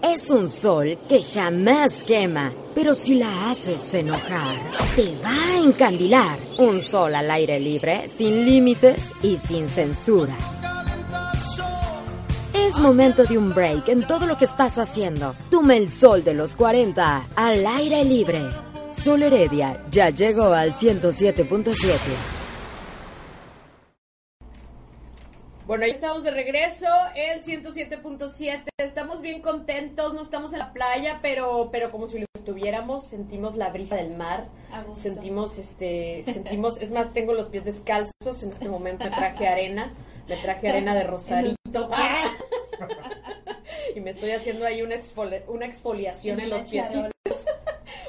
Es un sol que jamás quema, pero si la haces enojar, te va a encandilar. Un sol al aire libre, sin límites y sin censura. Es momento de un break en todo lo que estás haciendo. Toma el sol de los 40 al aire libre. Sol Heredia ya llegó al 107.7. Bueno, ya estamos de regreso en 107.7. Estamos bien contentos, no estamos en la playa, pero pero como si lo estuviéramos, sentimos la brisa del mar. Sentimos este, sentimos, es más, tengo los pies descalzos, en este momento me traje arena, me traje arena de Rosarito. y me estoy haciendo ahí una, exfoli- una exfoliación en los piecitos.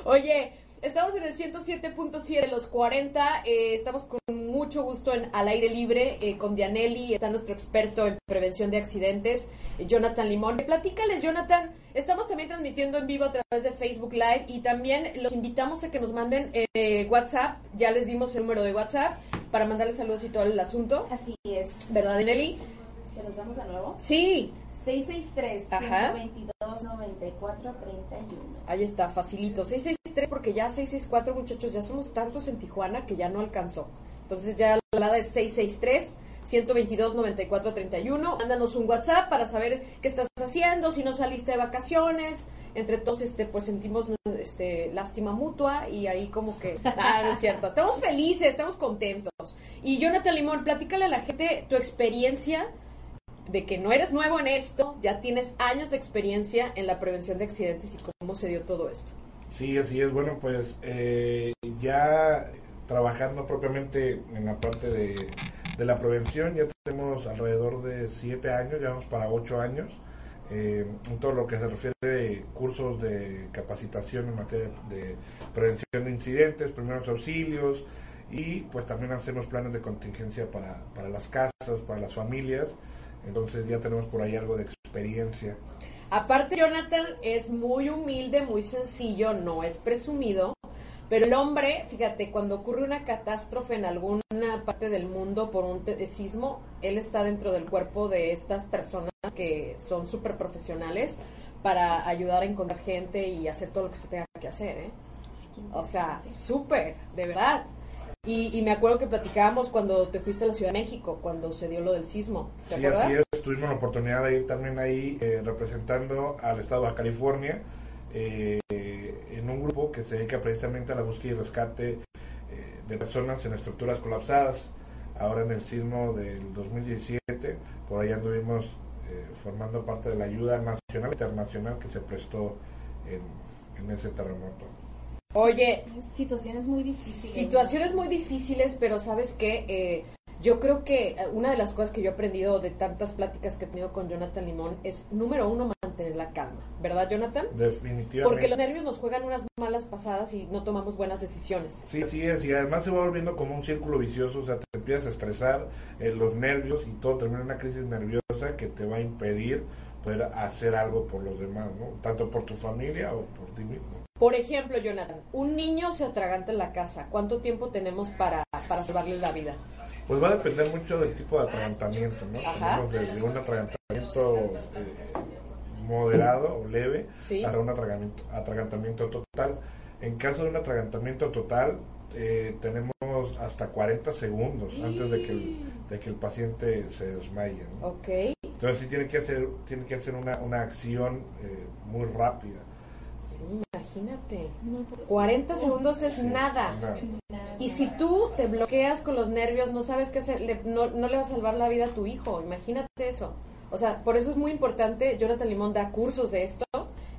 Oye, estamos en el 107.7 de los 40. eh, estamos con mucho gusto en Al Aire Libre eh, con Dianelli. Está nuestro experto en prevención de accidentes, eh, Jonathan Limón. Platícales, Jonathan. Estamos también transmitiendo en vivo a través de Facebook Live y también los invitamos a que nos manden eh, WhatsApp. Ya les dimos el número de WhatsApp para mandarles saludos y todo el asunto. Así es. ¿Verdad, Dianelli? ¿Se los damos de nuevo? Sí. 663 Ajá. 122 94 31. Ahí está, facilito. 663 porque ya 664 muchachos, ya somos tantos en Tijuana que ya no alcanzó. Entonces ya la alada es 663 122 94 31. Mándanos un WhatsApp para saber qué estás haciendo, si no saliste de vacaciones. Entre todos este pues sentimos este lástima mutua y ahí como que ah, no es cierto. Estamos felices, estamos contentos. Y Jonathan Limón, platícale a la gente tu experiencia de que no eres nuevo en esto, ya tienes años de experiencia en la prevención de accidentes y cómo se dio todo esto. Sí, así es. Bueno, pues eh, ya trabajando propiamente en la parte de, de la prevención, ya tenemos alrededor de siete años, ya vamos para ocho años, eh, en todo lo que se refiere a cursos de capacitación en materia de prevención de incidentes, primeros auxilios y pues también hacemos planes de contingencia para, para las casas, para las familias. Entonces ya tenemos por ahí algo de experiencia. Aparte, Jonathan es muy humilde, muy sencillo, no es presumido, pero el hombre, fíjate, cuando ocurre una catástrofe en alguna parte del mundo por un te- sismo, él está dentro del cuerpo de estas personas que son súper profesionales para ayudar a encontrar gente y hacer todo lo que se tenga que hacer, ¿eh? O sea, súper, de verdad. Y, y me acuerdo que platicábamos cuando te fuiste a la Ciudad de México, cuando se dio lo del sismo. ¿Te Sí, acuerdas? así es. Tuvimos la oportunidad de ir también ahí eh, representando al estado de California eh, en un grupo que se dedica precisamente a la búsqueda y rescate eh, de personas en estructuras colapsadas. Ahora en el sismo del 2017, por ahí anduvimos eh, formando parte de la ayuda nacional e internacional que se prestó en, en ese terremoto. Oye, Situaciones muy difíciles. situaciones muy difíciles, pero sabes que yo creo que eh, una de las cosas que yo he aprendido de tantas pláticas que he tenido con Jonathan Limón es, número uno, mantener la calma. ¿Verdad, Jonathan? Definitivamente. Porque los nervios nos juegan unas malas pasadas y no tomamos buenas decisiones. Sí, sí es, y además se va volviendo como un círculo vicioso, o sea, te empiezas a estresar, eh, los nervios y todo termina en una crisis nerviosa que te va a impedir poder hacer algo por los demás, ¿no? Tanto por tu familia o por ti mismo. Por ejemplo, Jonathan, un niño se atraganta en la casa. ¿Cuánto tiempo tenemos para, para salvarle la vida? Pues va a depender mucho del tipo de atragantamiento, ¿no? Ajá. Desde un atragantamiento eh, moderado o leve Sí. hasta un atragantamiento, atragantamiento total. En caso de un atragantamiento total, eh, tenemos hasta 40 segundos antes de que el, de que el paciente se desmaye, ¿no? Entonces sí tiene que hacer, tiene que hacer una, una acción eh, muy rápida. Sí, imagínate. 40 segundos es nada. Y si tú te bloqueas con los nervios, no sabes qué hacer, le- no, no le va a salvar la vida a tu hijo. Imagínate eso. O sea, por eso es muy importante. Jonathan Limón da cursos de esto,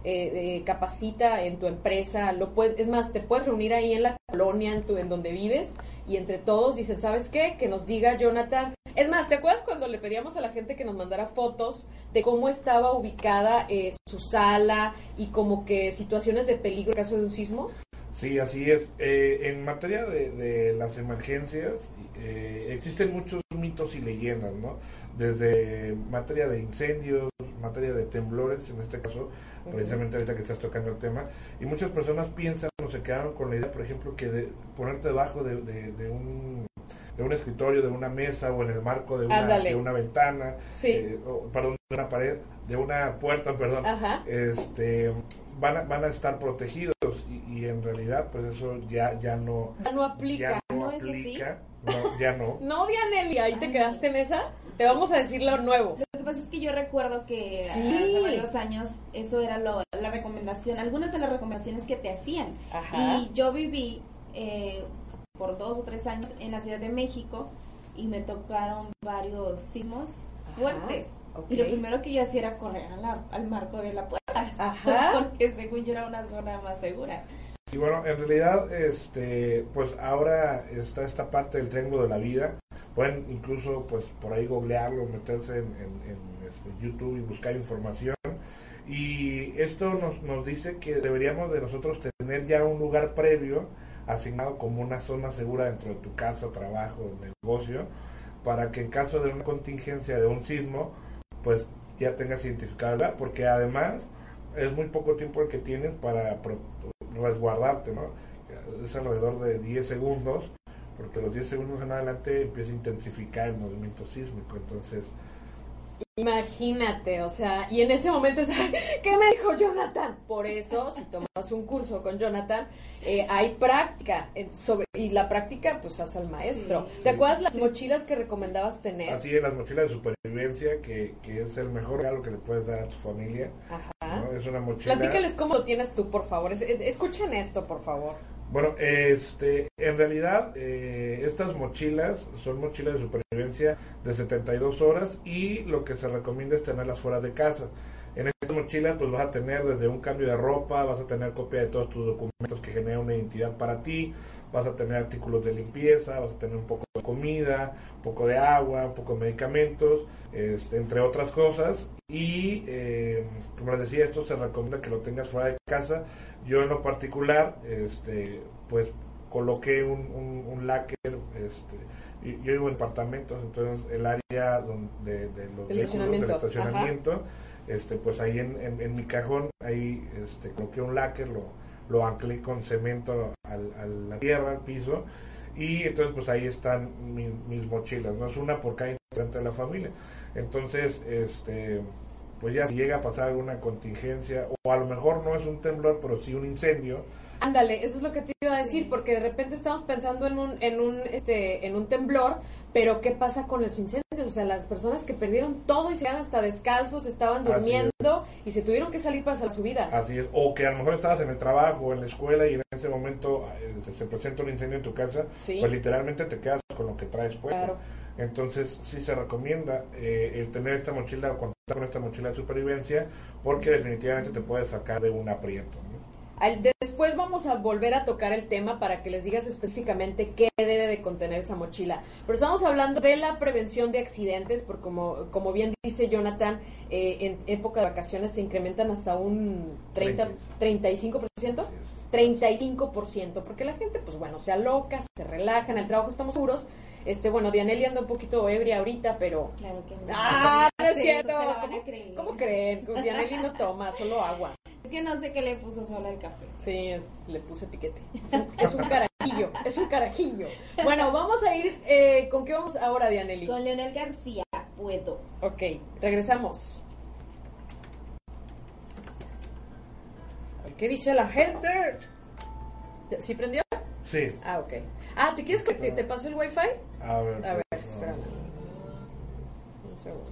eh, eh, capacita en tu empresa. Lo puedes, es más, te puedes reunir ahí en la colonia, en, tu, en donde vives, y entre todos dicen, ¿sabes qué? Que nos diga Jonathan Es más, ¿te acuerdas cuando le pedíamos a la gente que nos mandara fotos de cómo estaba ubicada eh, su sala y como que situaciones de peligro en caso de un sismo? Sí, así es. Eh, en materia de, de las emergencias, eh, existen muchos mitos y leyendas, ¿no? Desde materia de incendios, materia de temblores, en este caso, precisamente ahorita que estás tocando el tema, y muchas personas piensan o se quedaron con la idea, por ejemplo, que de ponerte debajo de, de- de un de un escritorio, de una mesa o en el marco de una, de una ventana, Sí. eh, o, perdón, de una pared, de una puerta, perdón, Ajá. este van a, van a estar protegidos y, y en realidad pues eso ya ya no Ya no aplica. ya no, ¿No es así? aplica no, ya no No, Dianelli, ahí te quedaste en esa. Te vamos a decir lo nuevo. Lo que pasa es que yo recuerdo que Sí. hace varios años eso era lo- la recomendación, algunas de las recomendaciones que te hacían. Ajá. Y yo viví eh, por dos o tres años en la Ciudad de México y me tocaron varios sismos fuertes. Y lo primero que yo hacía era correr a la- al marco de la puerta. Ajá. Porque según yo era una zona más segura. Y bueno en realidad este pues ahora está esta parte del triángulo de la vida. Pueden incluso pues por ahí googlearlo meterse en, en- este, YouTube y buscar información. Y esto nos, nos dice que deberíamos de nosotros tener ya un lugar previo asignado como una zona segura dentro de tu casa, trabajo, negocio, para que en caso de una contingencia de un sismo, pues ya tengas identificado porque además es muy poco tiempo el que tienes para resguardarte, ¿no? Es alrededor de 10 segundos, porque los 10 segundos en adelante empieza a intensificar el movimiento sísmico, entonces Imagínate, o sea, y en ese momento ¿qué me dijo Jonathan? Por eso, si tomas un curso con Jonathan, eh, hay práctica en- sobre y la práctica pues hace al maestro. Sí. ¿Te acuerdas las mochilas que recomendabas tener? así es las mochilas de supervivencia, que, que es el mejor regalo que le puedes dar a tu familia, Ajá. ¿no? Es una mochila... Platícales cómo lo tienes tú, por favor. Es- Escuchen esto, por favor. Bueno, este, en realidad eh, estas mochilas son mochilas de supervivencia de 72 horas y lo que se recomienda es tenerlas fuera de casa. En estas mochilas pues vas a tener desde un cambio de ropa, vas a tener copia de todos tus documentos que generan una identidad para ti, vas a tener artículos de limpieza, vas a tener un poco de comida, un poco de agua, un poco de medicamentos, este, entre otras cosas. Y eh, como les decía, esto se recomienda que lo tengas fuera de casa. Yo en lo particular, este, pues coloqué un, un, un este, yo vivo en apartamentos, entonces el área donde, de los El vehículos, del estacionamiento, estacionamiento, este, pues ahí en, en, mi cajón, ahí este, coloqué un lacquer, lo, lo anclé con cemento al, a la tierra, al piso, y entonces pues ahí están mis, mis mochilas, no es una por cada integrante de la familia. Entonces, este, pues ya si llega a pasar alguna contingencia, o a lo mejor no es un temblor, pero sí un incendio, Ándale, eso es lo que te iba a decir, porque de repente estamos pensando en un, en un, este, en un temblor, pero ¿qué pasa con los incendios? O sea, las personas que perdieron todo y se quedaron hasta descalzos, estaban es. durmiendo y se tuvieron que salir para salvar su vida. Así es, o que a lo mejor estabas en el trabajo o en la escuela y en ese momento eh, se, se presenta un incendio en tu casa, Sí. pues literalmente te quedas con lo que traes puesto. Claro. Entonces sí se recomienda eh, el tener esta mochila o contar con esta mochila de supervivencia porque definitivamente te puede sacar de un aprieto. ¿no? Al- después vamos a volver a tocar el tema para que les digas específicamente qué debe de contener esa mochila. Pero estamos hablando de la prevención de accidentes, porque como, como bien dice Jonathan, eh, en época de vacaciones se incrementan hasta un 30, 35%. 35%, porque la gente, pues bueno, se aloca, se relaja, en el trabajo estamos seguros. Este, bueno, Dianelli anda un poquito ebria ahorita, pero... Claro que no. ¡Ah, no es cierto! eso se la van a ¿Cómo, creer. cómo creen? Dianelli no toma, solo agua. Es que no sé qué le puso sola el café. Sí, es- le puse piquete. Es un, es un carajillo, es un carajillo. Bueno, vamos a ir, eh, ¿con qué vamos ahora, Dianelli? Con Leonel García, puedo. Ok, regresamos. ¿Qué dice la gente? ¿Ya- ¿Sí prendió? Sí, Ah, ok. Ah, ¿te quieres que te, te paso el wifi? a ver. A ver, espérame. Un segundo.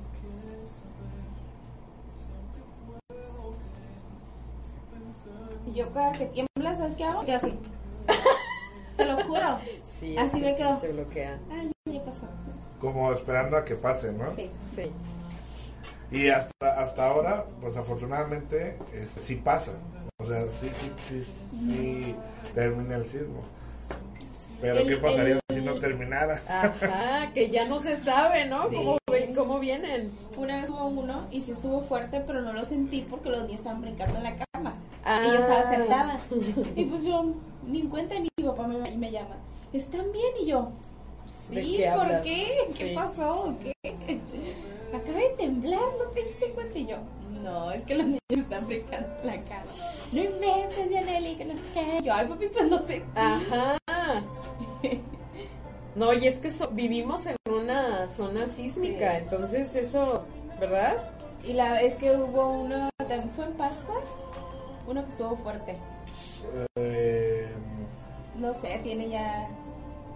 Y yo cada que tiembla, ¿sabes qué hago? Yo así. Te lo juro. Sí, Así me sí, quedo. se bloquea. Ay, ya pasó. Como esperando a que pase, ¿no? Sí. Sí. Y hasta hasta ahora, pues afortunadamente, este, sí pasa. O sea, sí, sí, sí, sí termina el sismo. Pero El- ¿qué pasaría el- si no terminara? Ajá, que ya no se sabe, ¿no? Sí. ¿Cómo, ¿Cómo vienen? Una vez hubo uno y sí estuvo fuerte, pero no lo sentí porque los niños estaban brincando en la cama. Ah. Y yo estaba sentada. Y pues yo, ni en cuenta, ni mi papá me, me llama. ¿Están bien? Y yo, ¿De sí, qué ¿por hablas? qué? ¿Qué Sí. pasó? ¿Qué? Acaba de temblar, ¿no te diste cuenta? Y yo, no, es que los niños están brincando la cama. No inventes, Dianelli, que no sé qué. Yo, ay, papi, pues no sé. Ajá. No, y es que so- vivimos en una zona sísmica, Sí. entonces eso, ¿verdad? Y la vez que hubo uno, también fue en Pascua, uno que estuvo fuerte. Eh, No sé, tiene ya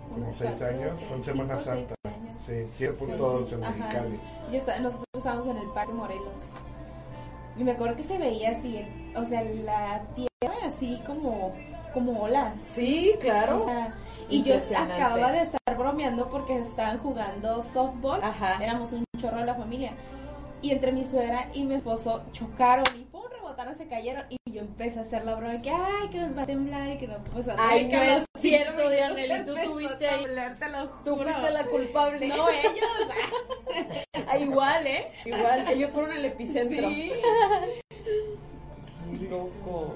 como unos seis cuatro, años, seis, en cinco, Semana seis Santa. años. Sí, 7.2 en Ajá. Mexicali. Y yo estaba- nosotros estábamos en el Parque Morelos. Y me acuerdo que se veía así, o sea, la tierra así como, como olas. Sí, claro. O sea, y yo acababa de estar bromeando porque estaban jugando softball. Ajá. Éramos un chorro de la familia. Y entre mi suegra y mi esposo chocaron y pum, se cayeron. Y yo empecé a hacer la broma de que, ay, que nos va a temblar y que no, pues Ay, no es cierto, minutos tú tuviste ahí- temblar, te lo Tú fuiste la culpable. No, ellos. Ah, igual, ¿eh? Igual, ellos fueron el epicentro. Sí. Loco.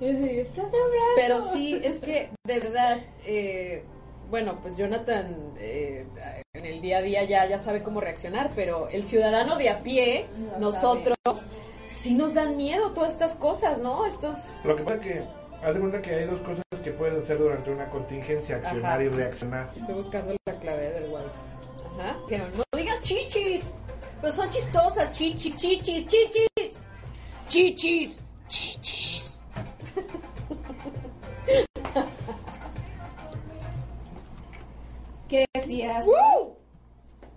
Está temblando. Pero sí, es que de verdad, eh, bueno, pues Jonathan eh, en el día a día ya, ya sabe cómo reaccionar, pero el ciudadano de a pie, No nosotros, sí nos dan miedo todas estas cosas, ¿no? Estos... Lo que pasa es que, haz de cuenta que hay dos cosas que puedes hacer durante una contingencia, accionar Ajá. y reaccionar. Estoy buscando la clave del wifi. Ajá. Pero no digas chichis, pero son chistosas, chichis, chichis, chichis. Chichis, chichis. ¿Qué decías? ¡Woo!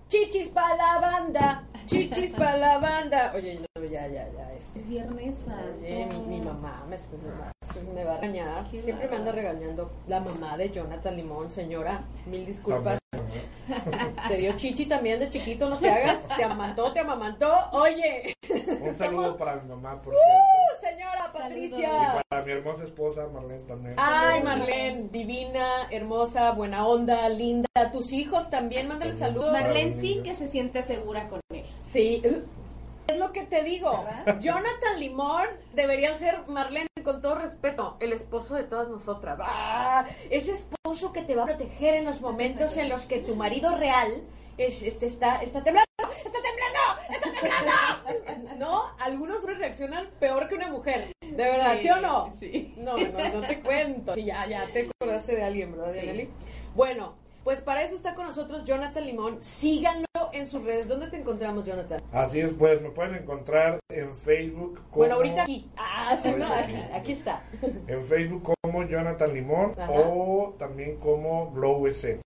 Chichis pa' la banda, chichis pa' la banda. Oye, no, ya, ya, ya, este. Es Viernes. Oye, mi, mi mamá me, va, me va a regañar. Siempre me anda regañando la mamá de Jonathan Limón, señora. Mil disculpas. Te dio chichi también de chiquito, no te hagas. Te amamantó, te amamantó. Oye. Un saludo para mi mamá, por ¡Uh, cierto. señora Y Patricia! para mi hermosa esposa, Marlene también. Ay, Marlene, divina, hermosa, buena onda, linda. Tus hijos también, mándale saludos. Marlene sí que se siente segura con él. Sí, es lo que te digo. ¿Verdad? Jonathan Limón debería ser, Marlene, con todo respeto, el esposo de todas nosotras. Ah, ese esposo que te va a proteger en los momentos en los que tu marido real es, es- está, está temblando, está temblando, está temblando. ¿No? Algunos hombres reaccionan peor que una mujer. De verdad, ¿sí, Sí, o no? sí. No, no, no te cuento. Sí, ya, ya te acordaste de alguien, ¿verdad. Dianely? Bueno, pues para eso está con nosotros Jonathan Limón. Síganlo en sus redes. ¿Dónde te encontramos, Jonathan? Así es, pues me pueden encontrar en Facebook como, Bueno, ahorita aquí. Ah, sí, no, aquí, aquí. aquí está. en Facebook como Jonathan Limón Ajá. o también como. Glow BC.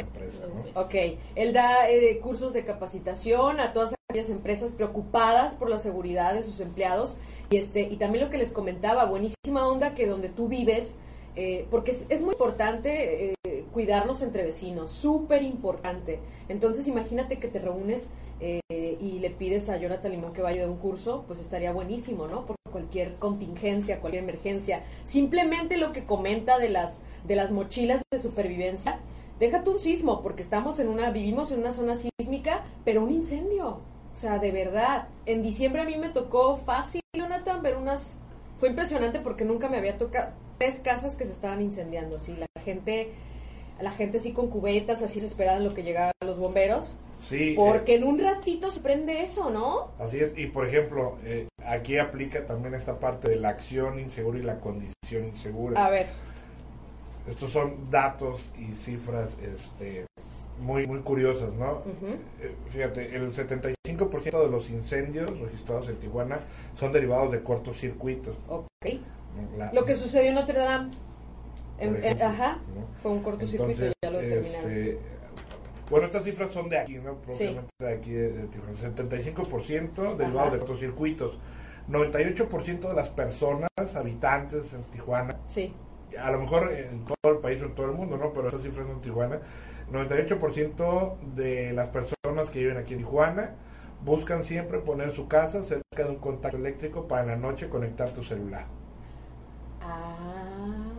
Empresa, ¿no? Ok, él da eh, cursos de capacitación a todas aquellas empresas preocupadas por la seguridad de sus empleados y este y también lo que les comentaba, buenísima onda que donde tú vives, eh, porque es, es muy importante eh, cuidarnos entre vecinos, súper importante. Entonces imagínate que te reúnes eh, y le pides a Jonathan Limón que vaya de un curso, pues estaría buenísimo, ¿no? Por cualquier contingencia, cualquier emergencia. Simplemente lo que comenta de las de las mochilas de supervivencia, déjate un sismo, porque estamos en una, vivimos en una zona sísmica, pero un incendio. O sea, de verdad. En diciembre a mí me tocó fácil, Jonathan, ver unas. Fue impresionante porque nunca me había tocado tres casas que se estaban incendiando. Así, la gente, la gente así con cubetas, así se esperaban lo que llegaban los bomberos. Sí, Porque en un ratito se prende eso, ¿no? Así es, y por ejemplo, eh, aquí aplica también esta parte de la acción insegura y la condición insegura. A ver. Estos son datos y cifras este, muy, muy curiosas, ¿no? Ujú. Eh, Fíjate, el 75% de los incendios registrados en Tijuana son derivados de cortocircuitos. Ok. La- Lo que sucedió en Notre Dame. En- en- ajá. ¿no? Fue un cortocircuito Entonces, y ya lo este, bueno, estas cifras son de aquí, ¿no? Sí. Propiamente de aquí de, de Tijuana. 75% derivados Ajá. de cortocircuitos. 98% de las personas, habitantes en Tijuana, Sí. a lo mejor en todo el país o en todo el mundo, ¿no? Pero estas cifras en Tijuana. 98% de las personas que viven aquí en Tijuana buscan siempre poner su casa cerca de un contacto eléctrico para en la noche conectar tu celular. Ah,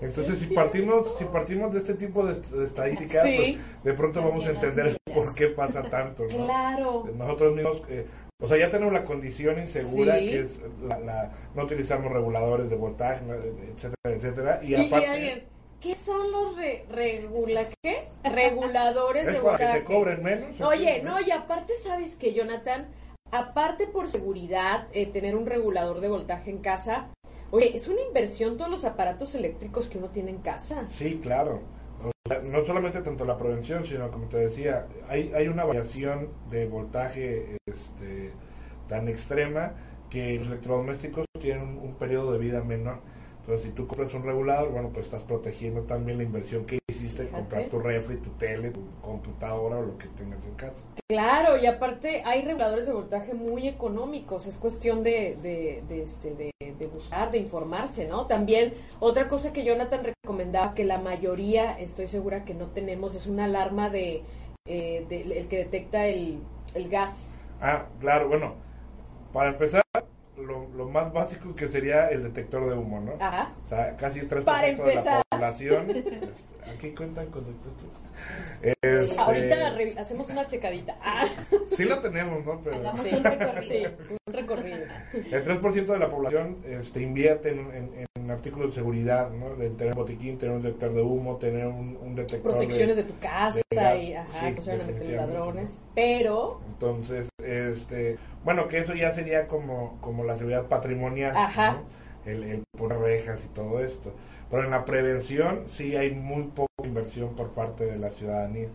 Entonces, si partimos si partimos de este tipo de, de estadísticas, Sí. pues, de pronto vamos a entender por qué pasa tanto, ¿no? Claro. Nosotros mismos, eh, o sea, ya tenemos la condición insegura, Sí. que es la, la- no utilizamos reguladores de voltaje, etcétera, etcétera. Y, aparte, ¿qué son los re- regula qué? reguladores es de para que voltaje? te cobren menos. Oye, no, y aparte sabes que Jonathan, aparte por seguridad, eh, tener un regulador de voltaje en casa, oye, es una inversión todos los aparatos eléctricos que uno tiene en casa. Sí, claro. O sea, no solamente tanto la prevención, sino como te decía, hay, hay una variación de voltaje este, tan extrema que los electrodomésticos tienen un, un periodo de vida menor. Entonces, si tú compras un regulador, bueno, pues estás protegiendo también la inversión que hiciste, Fíjate. comprar tu refri, tu tele, tu computadora o lo que tengas en casa. Claro, y aparte hay reguladores de voltaje muy económicos, es cuestión de, de, de, este, de, de buscar, de informarse, ¿no? También otra cosa que Jonathan recomendaba, que la mayoría, estoy segura que no tenemos, es una alarma de, eh, de- el que detecta el, el gas. Ah, claro, bueno, para empezar, lo, lo más básico que sería el detector de humo, ¿no? Ajá. O sea, casi el 3% Para de la población. este, aquí cuentan con detectores. Ahorita la Este, hacemos una checadita. Ah, sí lo tenemos, ¿no? Pero Hagamos sí, un recorrido. sí, un recorrido. el 3% de la población este, invierte en, en- en artículos de seguridad, ¿no? De tener un botiquín, tener un detector de humo, tener un, un detector Protecciones de de... tu casa de gas, y, ajá, sí, meter definitivamente, ladrones. Pero, Entonces, este, bueno, que eso ya sería como, como la seguridad patrimonial, Ajá. ¿no? el, el poner rejas y todo esto. Pero en la prevención sí hay muy poca inversión por parte de la ciudadanía.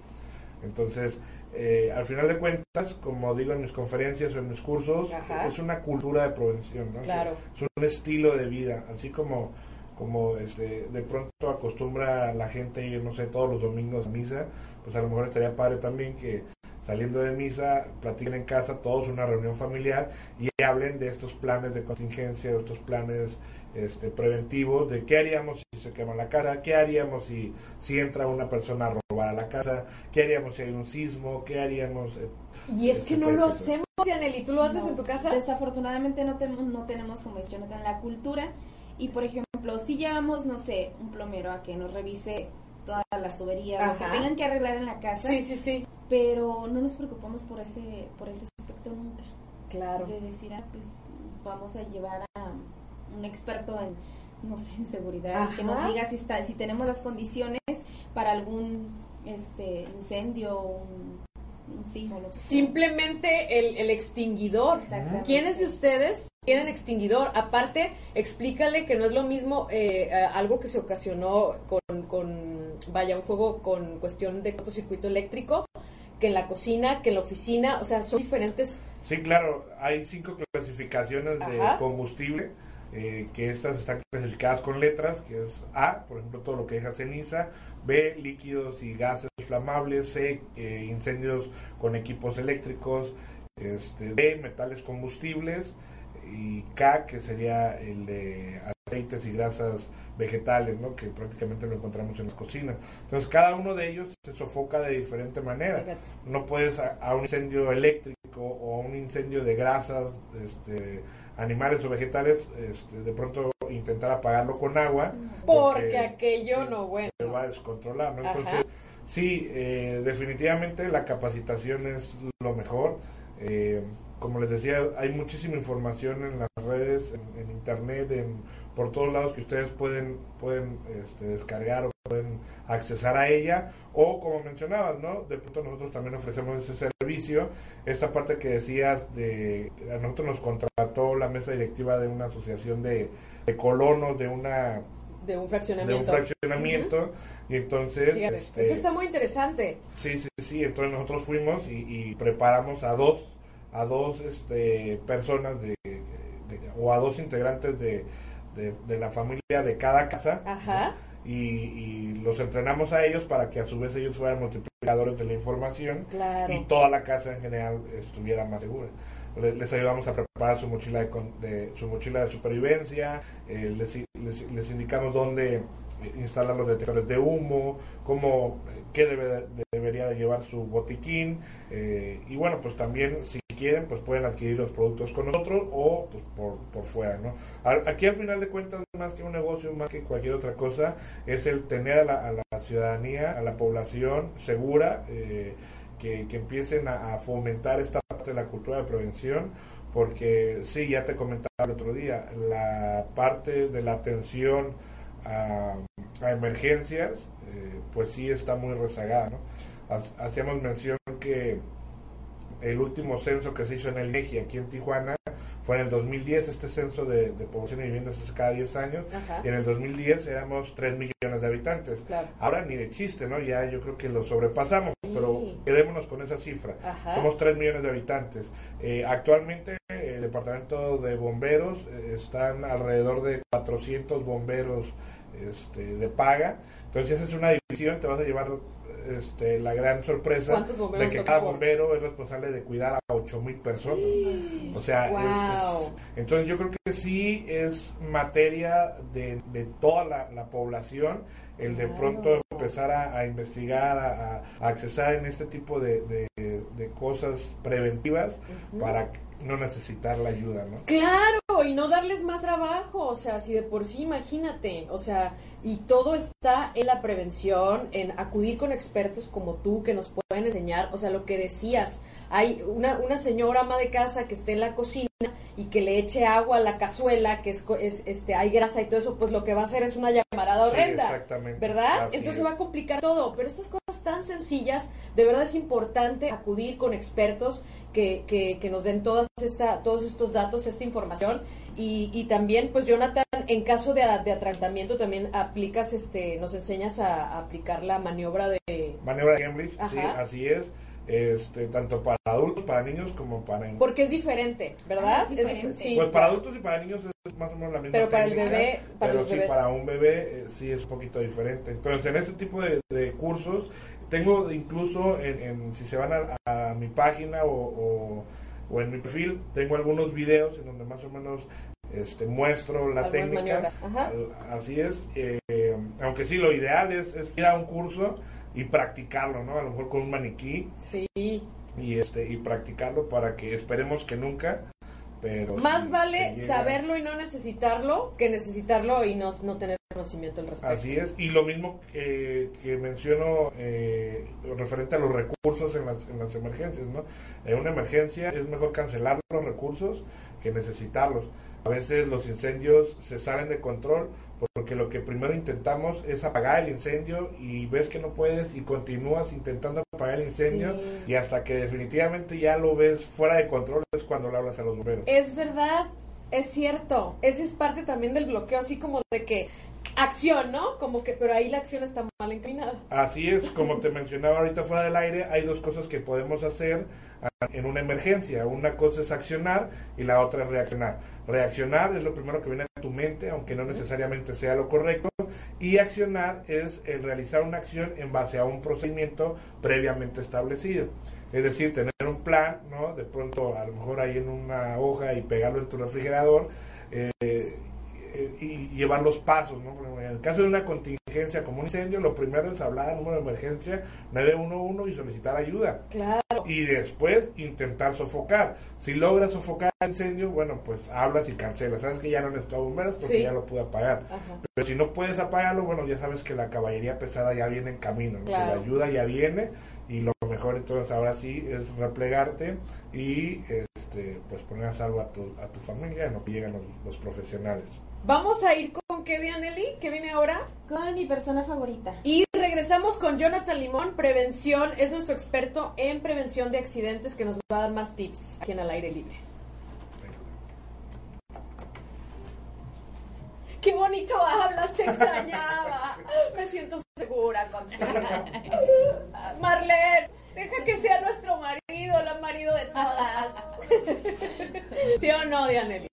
Entonces, eh, al final de cuentas, como digo en mis conferencias o en mis cursos, Ajá. es una cultura de prevención, ¿no? Claro. Es un estilo de vida, así como como este, de pronto acostumbra la gente ir, no sé, todos los domingos a misa, pues a lo mejor estaría padre también que saliendo de misa platiquen en casa todos una reunión familiar y hablen de estos planes de contingencia, de estos planes este, preventivos, de qué haríamos si se quema la casa, qué haríamos si, si entra una persona a robar a la casa, qué haríamos si hay un sismo, qué haríamos... eh, y es que no lo hacemos, Yaneli, ¿tú lo haces No, en tu casa? Desafortunadamente no, tenemos no tenemos, como dice Jonathan, la cultura. Y por ejemplo, si llevamos, no sé, un plomero a que nos revise todas las tuberías, lo que Ajá. tengan que arreglar en la casa, Sí, sí, sí, pero no nos preocupamos por ese, por ese aspecto nunca. claro. De decir, ah, pues vamos a llevar a un experto en, no sé, en seguridad, que Ajá. nos diga si, está, si tenemos las condiciones para algún este incendio, un, un sismo, lo que sea. Simplemente el, el extinguidor. ¿Quiénes de ustedes tienen extinguidor? Aparte, explícale que no es lo mismo eh, algo que se ocasionó con, con, vaya, un fuego con cuestión de cortocircuito eléctrico, que en la cocina, que en la oficina, o sea, son diferentes. Sí, claro, hay cinco clasificaciones de combustible, eh, que estas están clasificadas con letras, que es A, por ejemplo, todo lo que deja ceniza, B, líquidos y gases flamables, C, eh, incendios con equipos eléctricos, este, D, metales combustibles, y K, que sería el de aceites y grasas vegetales, ¿no? que prácticamente lo encontramos en las cocinas. Entonces, cada uno de ellos se sofoca de diferente manera no puedes a, a un incendio eléctrico o a un incendio de grasas, este, animales o vegetales, este, de pronto intentar apagarlo con agua Porque aquello no, bueno. se va a descontrolar, ¿no? Ajá. Entonces, sí, eh, definitivamente la capacitación es lo mejor. Eh, como les decía, hay muchísima información en las redes, en, en internet, en, por todos lados que ustedes pueden pueden este, descargar o pueden accesar a ella. O como mencionabas, ¿no? De pronto nosotros también ofrecemos ese servicio. Esta parte que decías de... A nosotros nos contrató la mesa directiva de una asociación de, de colonos, de una De un de fraccionamiento. un fraccionamiento y entonces Fíjate, este, eso está muy interesante. sí sí sí entonces nosotros fuimos y, y preparamos a dos a dos este personas de, de- o a dos integrantes de, de, de la familia de cada casa Ajá. ¿no? y, y los entrenamos a ellos para que a su vez ellos fueran multiplicadores de la información Claro. y toda la casa en general estuviera más segura. Le- Les ayudamos a preparar su mochila de, de- su mochila de supervivencia, eh, les, les- les indicamos dónde instalar los detectores de humo, cómo, qué debe, de- debería de llevar su botiquín, eh, y bueno, pues también si quieren, pues pueden adquirir los productos con nosotros o pues, por, por fuera, ¿no? Aquí al final de cuentas, más que un negocio, más que cualquier otra cosa, es el tener a la, a la ciudadanía, a la población segura, eh, que, que empiecen a, a fomentar esta parte de la cultura de prevención, porque sí, ya te comentaba el otro día, la parte de la atención a, a emergencias, eh, pues sí está muy rezagada, ¿no? Ha- Hacíamos mención que el último censo que se hizo en el INEGI aquí en Tijuana fue en el 2010, este censo de, de población y viviendas es cada 10 años, Ajá. y en el 2010 éramos 3 millones de habitantes. Claro. Ahora ni de chiste, ¿no? Ya yo creo que lo sobrepasamos, Sí. pero quedémonos con esa cifra. Ajá. Somos 3 millones de habitantes. Eh, actualmente departamento de bomberos eh, están alrededor de 400 bomberos este, de paga. Entonces, si haces una división, te vas a llevar este, la gran sorpresa ¿Cuántos bomberos de que cada bombero es responsable de cuidar a 8 mil personas. O sea, es- Wow. es- entonces yo creo que sí es materia de, de toda la, la población el de pronto empezar a, a investigar, a, a- accesar en este tipo de, de- de cosas preventivas para no necesitar la ayuda, ¿no? Claro, y no darles más trabajo, o sea, si de por sí, imagínate, o sea, y todo está en la prevención, en acudir con expertos como tú que nos pueden enseñar, o sea, lo que decías, hay una, una señora ama de casa que esté en la cocina y que le eche agua a la cazuela, que es, es este hay grasa y todo eso, pues lo que va a hacer es una llamarada Sí, horrenda. exactamente. ¿Verdad? Así Entonces es. va a complicar todo, pero estas cosas tan sencillas, de verdad es importante acudir con expertos que, que, que nos den todas esta, todos estos datos, esta información. Y, y también, pues Jonathan, en caso de, de atractamiento también aplicas, este, nos enseñas a, a aplicar la maniobra de... Maniobra de Cambridge, sí, así es. Este, tanto para adultos, para niños, como para... Porque es diferente, ¿verdad? Ah, es diferente. sí, pues para adultos y para niños es más o menos la misma Pero para el técnica, bebé, para pero los sí, bebés. para un bebé eh, sí es un poquito diferente. Entonces, en este tipo de, de cursos, tengo incluso, en, en- si se van a, a mi página o, o- o en mi perfil, tengo algunos videos en donde más o menos este, muestro la Algunas técnica. Así es. eh, aunque sí, lo ideal es, es ir a un curso y practicarlo, ¿no? A lo mejor con un maniquí Sí. y este y practicarlo para que esperemos que nunca pero Más si vale llega- saberlo y no necesitarlo que necesitarlo y no, no tener conocimiento al respecto. así es y lo mismo que, que menciono eh, referente a los recursos en las, en las emergencias no en una emergencia es mejor cancelar los recursos que necesitarlos a veces los incendios se salen de control porque lo que primero intentamos es apagar el incendio y ves que no puedes y continúas intentando apagar el incendio Sí. y hasta que definitivamente ya lo ves fuera de control es cuando le hablas a los bomberos. Es verdad, es cierto. Esa es parte también del bloqueo, así como de que acción, ¿no? Como que, pero ahí la acción está mal encaminada. Así es, como te mencionaba ahorita fuera del aire, hay dos cosas que podemos hacer ah, en una emergencia. Una cosa es accionar y la otra es reaccionar. Reaccionar es lo primero que viene a tu mente, aunque no necesariamente sea lo correcto. Y accionar es el realizar una acción en base a un procedimiento previamente establecido. Es decir, tener un plan, ¿no? De pronto, a lo mejor ahí en una hoja y pegarlo en tu refrigerador. eh, eh, y llevar los pasos, ¿no? En el caso de una contingencia como un incendio, lo primero es hablar al número de emergencia 911 y solicitar ayuda. Claro. Y después intentar sofocar. Si logras sofocar el incendio, bueno, pues hablas y cancelas. Sabes que ya no necesito bomberos porque Sí. ya lo pude apagar. Ajá. Pero si no puedes apagarlo, bueno, ya sabes que la caballería pesada ya viene en camino, ¿no? Claro. la ayuda ya viene y lo mejor entonces ahora sí es replegarte y este, pues poner a salvo a tu, a tu familia en lo que llegan los, los profesionales. Vamos a ir con qué, Dianelli, que viene ahora. Con mi persona favorita. Y regresamos con Jonathan Limón, prevención, es nuestro experto en prevención de accidentes que nos va a dar más tips aquí en Al Aire Libre. Qué bonito hablas, te extrañaba. Me siento segura contigo. Marlene, deja que sea nuestro marido, el marido de todas. ¿Sí o no, Dianelli?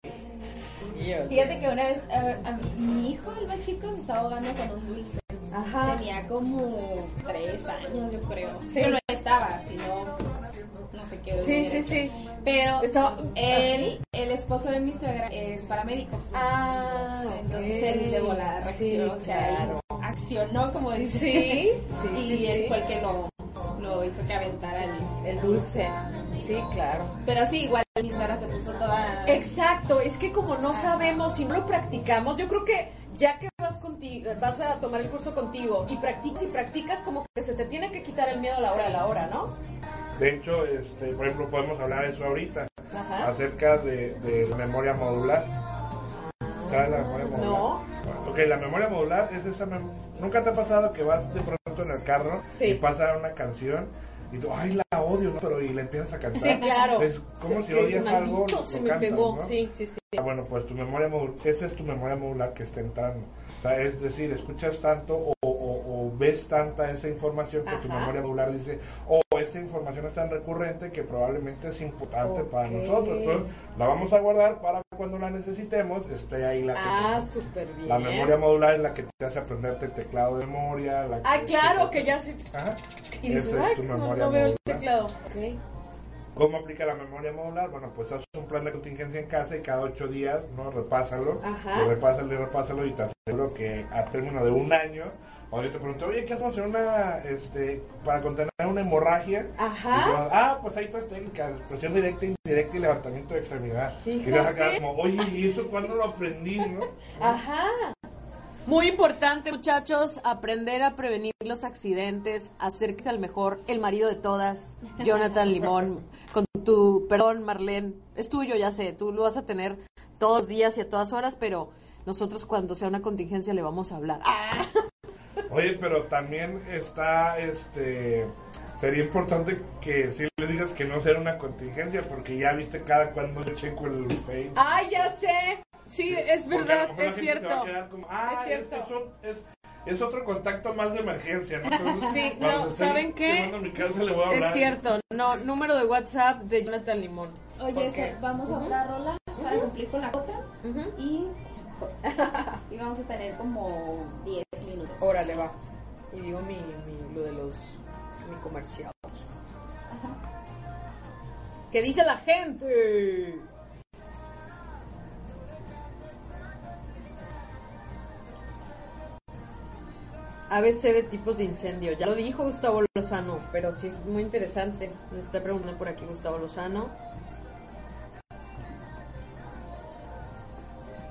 Fíjate que una vez a, a mi, mi hijo, el más chico, se estaba ahogando con un dulce. Ajá. Tenía como tres años, yo creo. Sí. Yo no estaba, sino no sé qué. Sí, sí, sí. Pero Estaba- él, el esposo de mi suegra, es paramédico. Ah, Entonces él de volada reaccionó, Sí, o sea, claro. accionó como dice. Sí, sí, y sí, él fue el que lo, lo hizo que aventara el, el Dulce. Sí, claro. Pero sí, igual mi suegra se puso toda... Exacto, es que como no sabemos si no lo practicamos, yo creo que ya que vas a tomar el curso contigo y practicas y practicas como que se te tiene que quitar el miedo a la hora de la hora, ¿no? De hecho, este, por ejemplo, podemos hablar de eso ahorita, Ajá. acerca de, memoria modular. ¿Sabes la memoria modular? No. Ok, la memoria modular es esa... mem- ¿Nunca te ha pasado que vas de pronto en el carro Sí. y pasa una canción y tú, ay, la odio, ¿no? Pero y la empiezas a cantar. Sí, claro. Es como Sí, si odias algo, lo se me cantas, pegó. ¿no? Sí, sí, sí. Ah, bueno, pues tu memoria modular, esa es tu memoria modular que está entrando. Sea, es decir, escuchas tanto o, o- o ves tanta esa información que tu memoria modular dice, oh, esta información es tan recurrente que probablemente es importante para nosotros. Entonces, la vamos a guardar para cuando la necesitemos, esté ahí la Ah, súper bien. La memoria modular es la que te hace aprenderte el teclado de memoria. La Ah, claro, que ya sí. Ajá. Y dices, es tu no, memoria no veo el teclado. ¿Cómo aplica la memoria modular? Bueno, pues haces un plan de contingencia en casa y cada ocho días, ¿no? Repásalo. Y repásalo y repásalo y te aseguro que a término de un año, o yo te pregunto, oye, ¿qué hacemos en una, este, para contener una hemorragia? Ajá. Y vas, ah, pues hay tres técnicas, presión directa, indirecta y levantamiento de extremidad. Y te vas a Fíjate. quedar como, oye, ¿y eso cuándo lo aprendí, no? Ajá. Muy importante, muchachos, aprender a prevenir los accidentes, acérquese al mejor, el marido de todas, Jonathan Limón, con tu, perdón, Marlene, es tuyo, ya sé, tú lo vas a tener todos los días y a todas horas, pero nosotros cuando sea una contingencia le vamos a hablar. Ah, Oye, pero también está, este, sería importante que si le digas que no sea una contingencia, porque ya viste cada cuando yo checo el Face. Ay, ya sé. Sí, es verdad, es cierto. como, ah, Es cierto. Es, es, es otro contacto más de emergencia, ¿no? Entonces, Sí, cuando no, ¿saben qué? mi casa le voy a hablar. Es cierto, no, número de WhatsApp de Jonathan Limón. Oye, vamos a otra rola para cumplir con la cuota y, y vamos a tener como 10 minutos. Órale, va. Y digo mi, mi- lo de los mi comercial. ¿Qué dice la gente? ABC de tipos de incendio. Ya lo dijo Gustavo Lozano, pero sí es muy interesante. Me está preguntando por aquí Gustavo Lozano.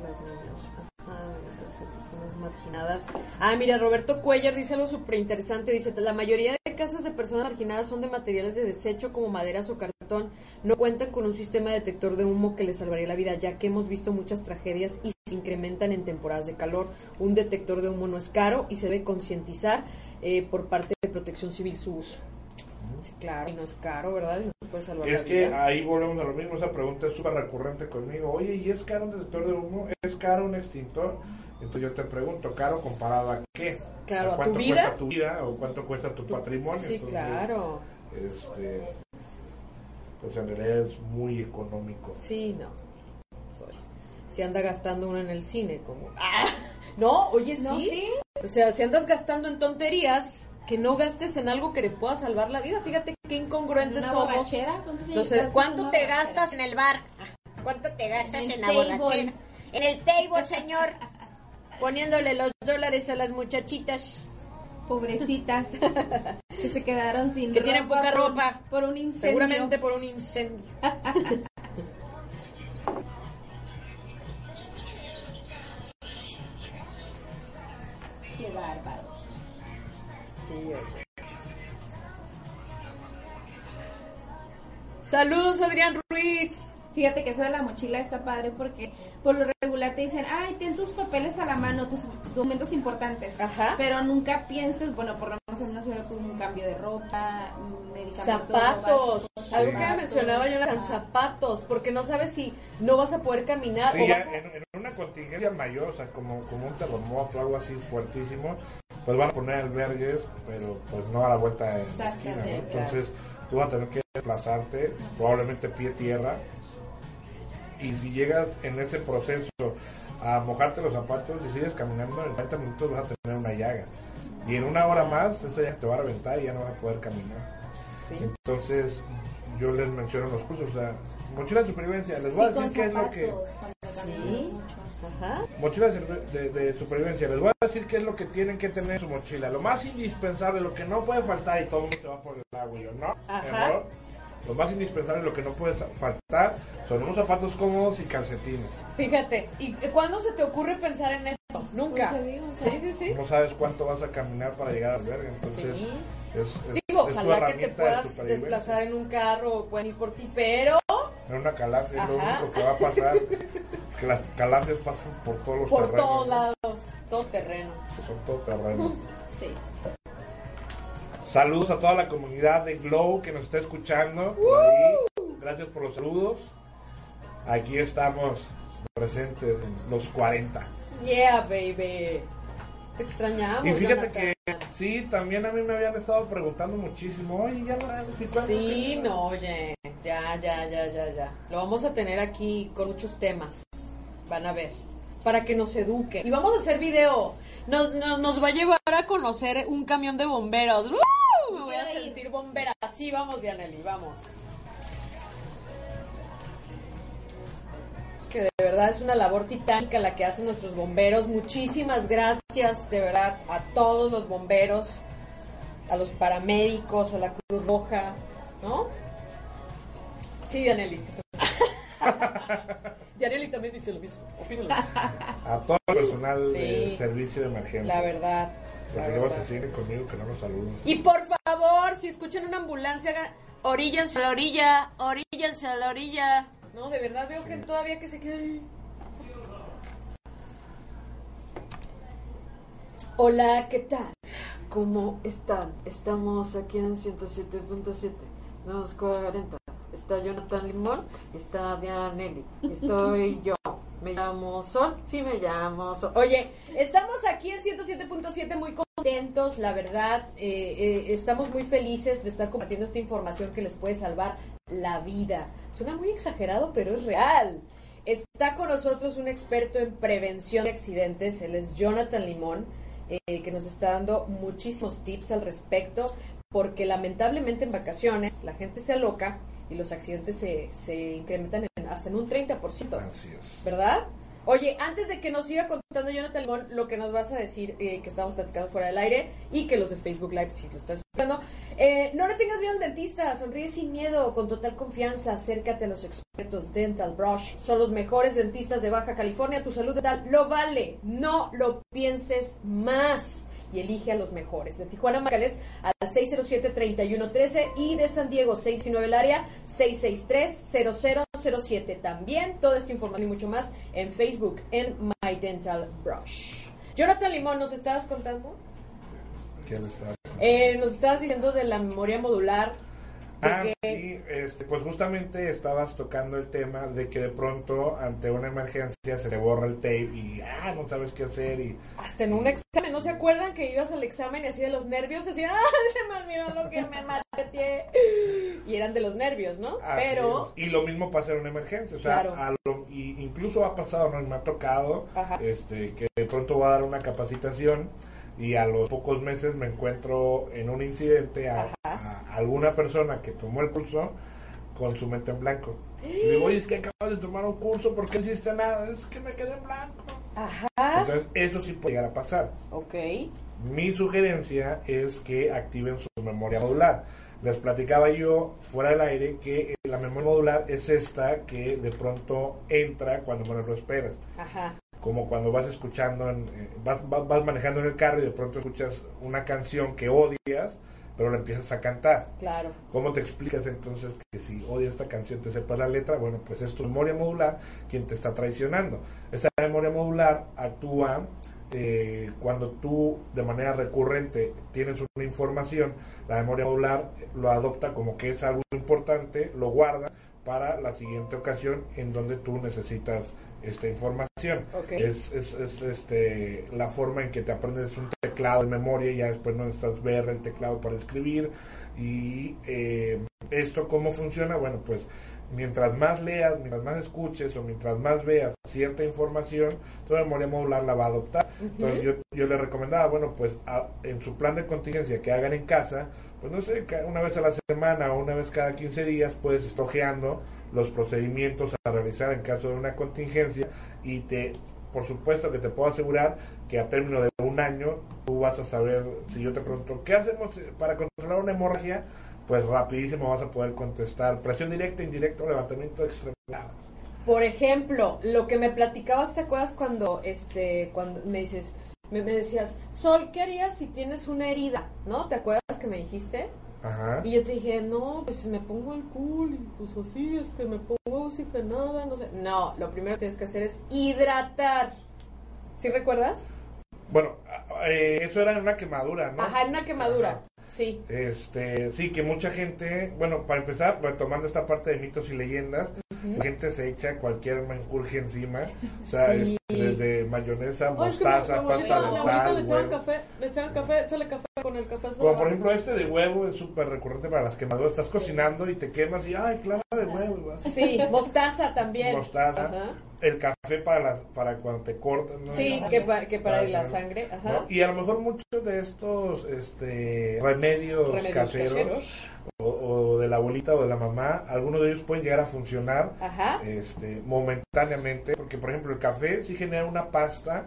Los niños. Las personas marginadas. Ah, mira, Roberto Cuellar dice algo súper interesante. Dice, la mayoría de casas de personas marginadas son de materiales de desecho como maderas o cartón. No cuentan con un sistema detector de humo que les salvaría la vida, ya que hemos visto muchas tragedias y se incrementan en temporadas de calor. Un detector de humo no es caro y se debe concientizar eh, por parte de Protección Civil su uso. Sí, claro, y no es caro, ¿verdad? Y nos puede salvar Es la que vida. ahí volvemos a lo mismo, esa pregunta es súper recurrente conmigo. Oye, ¿y es caro un detector de humo? ¿Es caro un extintor? Entonces yo te pregunto, ¿caro comparado a qué? Claro, ¿A ¿a cuánto tu vida? cuesta tu vida o cuánto cuesta tu patrimonio? Sí, Entonces, claro. Este, pues en realidad es muy económico. Sí, no. Si anda gastando uno en el cine, como. ¡Ah! No, oye, sí. ¿No, sí? O sea, si andas gastando en tonterías, que no gastes en algo que te pueda salvar la vida. Fíjate qué incongruentes ¿Una somos. gastas en ¿cuánto te borrachera? gastas en el bar? ¿Cuánto te gastas En la table. borrachera? En el table, señor. Poniéndole los dólares a las muchachitas. Pobrecitas que se quedaron sin Que tienen poca ropa. por un incendio. Seguramente por un incendio. Saludos, Adrián Ruiz. Fíjate que eso de la mochila está padre porque por lo regular te dicen, ay, ten tus papeles a la mano, tus documentos importantes. Ajá. Pero nunca pienses, bueno, por lo menos a mí no se me un cambio de ropa, un medicamento. Zapatos. básico, Algo que mencionaba yo eran zapatos, porque no sabes si no vas a poder caminar Sí, o ya vas a- en, en una contingencia mayor, o sea, como, como un terremoto o algo así fuertísimo, pues van a poner albergues, pero pues no a la vuelta en la esquina, ¿no? Exactamente, Entonces tú vas a tener que desplazarte, probablemente pie tierra, y si llegas en ese proceso a mojarte los zapatos y sigues caminando, en 40 minutos vas a tener una llaga. Y en una hora más, esa llaga te va a reventar y ya no vas a poder caminar. Sí. Entonces, yo les menciono los cursos, o sea, mochila de supervivencia, les voy Sí, a decir qué es lo que... Ajá. Mochila de, de- de supervivencia. Les voy a decir qué es lo que tienen que tener en su mochila. Lo más indispensable, lo que no puede faltar, y todo el mundo se va por el agua, ¿no? Ajá. Error. Lo más indispensable, lo que no puede faltar, son unos zapatos cómodos y calcetines. Fíjate, ¿y cuándo se te ocurre pensar en eso? Nunca. Pues te digo, o sea, Sí, sí, sí. No sabes cuánto vas a caminar para llegar al albergue, entonces Sí. es, es- Digo, es tu ojalá que te puedas desplazar en un carro o pueden ir por ti, pero En una calafia es lo Ajá. único que va a pasar, que las calafias pasan por todos los por terrenos. todos ¿no? lados, todo terreno. Son todo terreno. Sí. Saludos a toda la comunidad de Glow que nos está escuchando. por ahí. Gracias por los saludos. Aquí estamos presentes en los 40. Yeah, baby. Te extrañamos. Y fíjate Jonathan. que sí, también a mí me habían estado preguntando muchísimo. Oye, ya no ¿sí? Sí, no, oye. Ya, ya, ya, ya, ya. Lo vamos a tener aquí con muchos temas. Van a ver. Para que nos eduque. Y vamos a hacer video. Nos, nos, nos va a llevar a conocer un camión de bomberos. ¡Uh! Bombera. Así vamos, Dianely, vamos. Es que de verdad es una labor titánica la que hacen nuestros bomberos. Muchísimas gracias, de verdad, a todos los bomberos, a los paramédicos, a la Cruz Roja, ¿no? Sí, Dianely también dice lo mismo. Lo mismo. A todo el personal Sí. de servicio de emergencia. La verdad. Porque luego se siguen conmigo que no nos saludan. Y por favor, si escuchan una ambulancia, hagan, oríllense a la orilla, oríllense a la orilla. No, de verdad veo que todavía que se queda ahí. Hola, ¿qué tal? ¿Cómo están? Estamos aquí en 107.7, 240. Está Jonathan Limón, está Dianelli, estoy yo. Me llamo Sol, sí me llamo Sol. Oye, estamos aquí en 107.7 muy contentos, la verdad. eh, eh, estamos muy felices de estar compartiendo esta información que les puede salvar la vida. Suena muy exagerado, pero es real. Está con nosotros un experto en prevención de accidentes, él es Jonathan Limón, eh, que nos está dando muchísimos tips al respecto, porque lamentablemente en vacaciones la gente se aloca y los accidentes se, se incrementan en- hasta en un 30%. Así es. ¿verdad? Oye, antes de que nos siga contando Jonathan Limón lo que nos vas a decir, eh, que estamos platicando fuera del aire y que los de Facebook Live, si lo están escuchando, eh, no le tengas miedo al dentista, sonríe sin miedo, con total confianza, acércate a los expertos Dental Brush, son los mejores dentistas de Baja California, tu salud dental lo vale, no lo pienses más y elige a los mejores. De Tijuana, Macales al 607-3113 y de San Diego, 619 el área, 663-0007. También toda esta información y mucho más en Facebook, en My Dental Brush. Jonathan Limón, ¿nos estabas contando? ¿Quién está? Eh, nos estabas diciendo de la memoria modular. Ah, sí, este, pues justamente estabas tocando el tema de que de pronto ante una emergencia se le borra el tape y ah, no sabes qué hacer y Hasta en un examen, ¿no se acuerdan que ibas al examen y así de los nervios? Así, ¡ah, se me olvidó lo que me malpeteé! Y eran de los nervios, ¿no? Así Pero, es. y lo mismo pasa en una emergencia, o sea, Claro. a lo- y incluso ha pasado, ¿no? Y me ha tocado, Ajá. este, que de pronto voy a dar una capacitación y a los pocos meses me encuentro en un incidente a, a alguna persona que tomó el curso con su mente en blanco. Y digo, oye, es que acabas de tomar un curso, ¿por qué no hiciste nada? Es que me quedé en blanco. ajá, Entonces, eso sí puede llegar a pasar. ok. Mi sugerencia es que activen su memoria modular. Les platicaba yo fuera del aire que la memoria modular es esta que de pronto entra cuando menos lo esperas. Ajá. Como cuando vas escuchando, en- eh, vas, vas- vas manejando en el carro y de pronto escuchas una canción que odias, pero la empiezas a cantar. Claro. ¿Cómo te explicas entonces que si odias esta canción te sepas la letra? Bueno, pues es tu memoria modular quien te está traicionando. Esta memoria modular actúa eh, cuando tú de manera recurrente tienes una información, la memoria modular lo adopta como que es algo importante, lo guarda para la siguiente ocasión en donde tú necesitas esta información. Es, es, es, este, la forma en que te aprendes un teclado de memoria y ya después no necesitas ver el teclado para escribir. Y eh, esto cómo funciona, bueno, pues mientras más leas, mientras más escuches o mientras más veas cierta información, tu memoria modular la va a adoptar. Entonces yo, yo le recomendaba, bueno, pues a- en su plan de contingencia que hagan en casa, pues no sé, una vez a la semana o una vez cada 15 días, puedes estojeando los procedimientos a realizar en caso de una contingencia y te por supuesto que te puedo asegurar que a término de un año tú vas a saber, si yo te pregunto, ¿qué hacemos para controlar una hemorragia? Pues rapidísimo vas a poder contestar presión directa, indirecta, levantamiento extremado. Por ejemplo, lo que me platicabas, ¿te acuerdas cuando, este, cuando me dices, me, me decías, Sol, ¿qué harías si tienes una herida? ¿No? ¿Te acuerdas que me dijiste? Ajá. Y yo te dije, no, pues me pongo alcohol y pues así, este, me pongo oxigenada, no sé. No, lo primero que tienes que hacer es hidratar. ¿Sí recuerdas? Bueno, eh, eso era en una quemadura, ¿no? Ajá, en una quemadura. Ajá. Sí. Este, sí, que mucha gente, bueno, para empezar, retomando esta parte de mitos y leyendas, la gente se echa cualquier menjurje encima, o sea, Sí. es desde mayonesa, Oh, es que mostaza, pasta abuelita le dental, echaban café, le echaban café, échale café con el café. Como por ejemplo este de huevo es súper recurrente para las quemaduras. Estás cocinando y te quemas y, ay, clara de huevo. vas. Sí, mostaza también. Mostaza. Ajá. El café para las, para cuando te cortan. ¿no? Sí, que, pa- que para la tener- sangre. Ajá. ¿no? Y a lo mejor muchos de estos este, remedios, Remedios caseros, caseros. O, o de la abuelita o de la mamá, algunos de ellos pueden llegar a funcionar Ajá. este, momentáneamente, porque por ejemplo el café sí genera una pasta